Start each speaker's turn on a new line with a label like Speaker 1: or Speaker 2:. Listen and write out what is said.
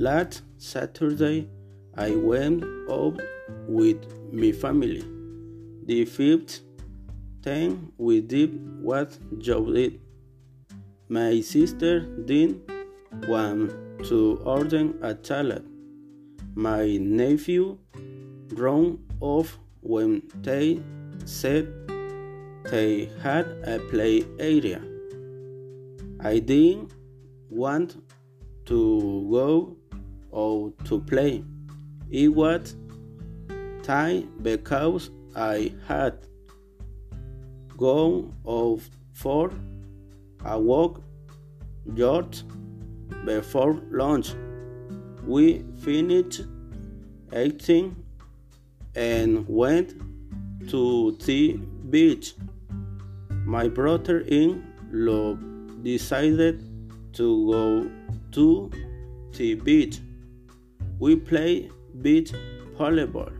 Speaker 1: Last Saturday, I went out with my family. The fifth thing we did was job did. My sister didn't want to order a salad. My nephew ran off when they said they had a play area. I didn't want to go out to play. It was time because I had gone out for a walk just before lunch. We finished eating and went to the beach. My brother in law decided to go to the beach. We play beach volleyball.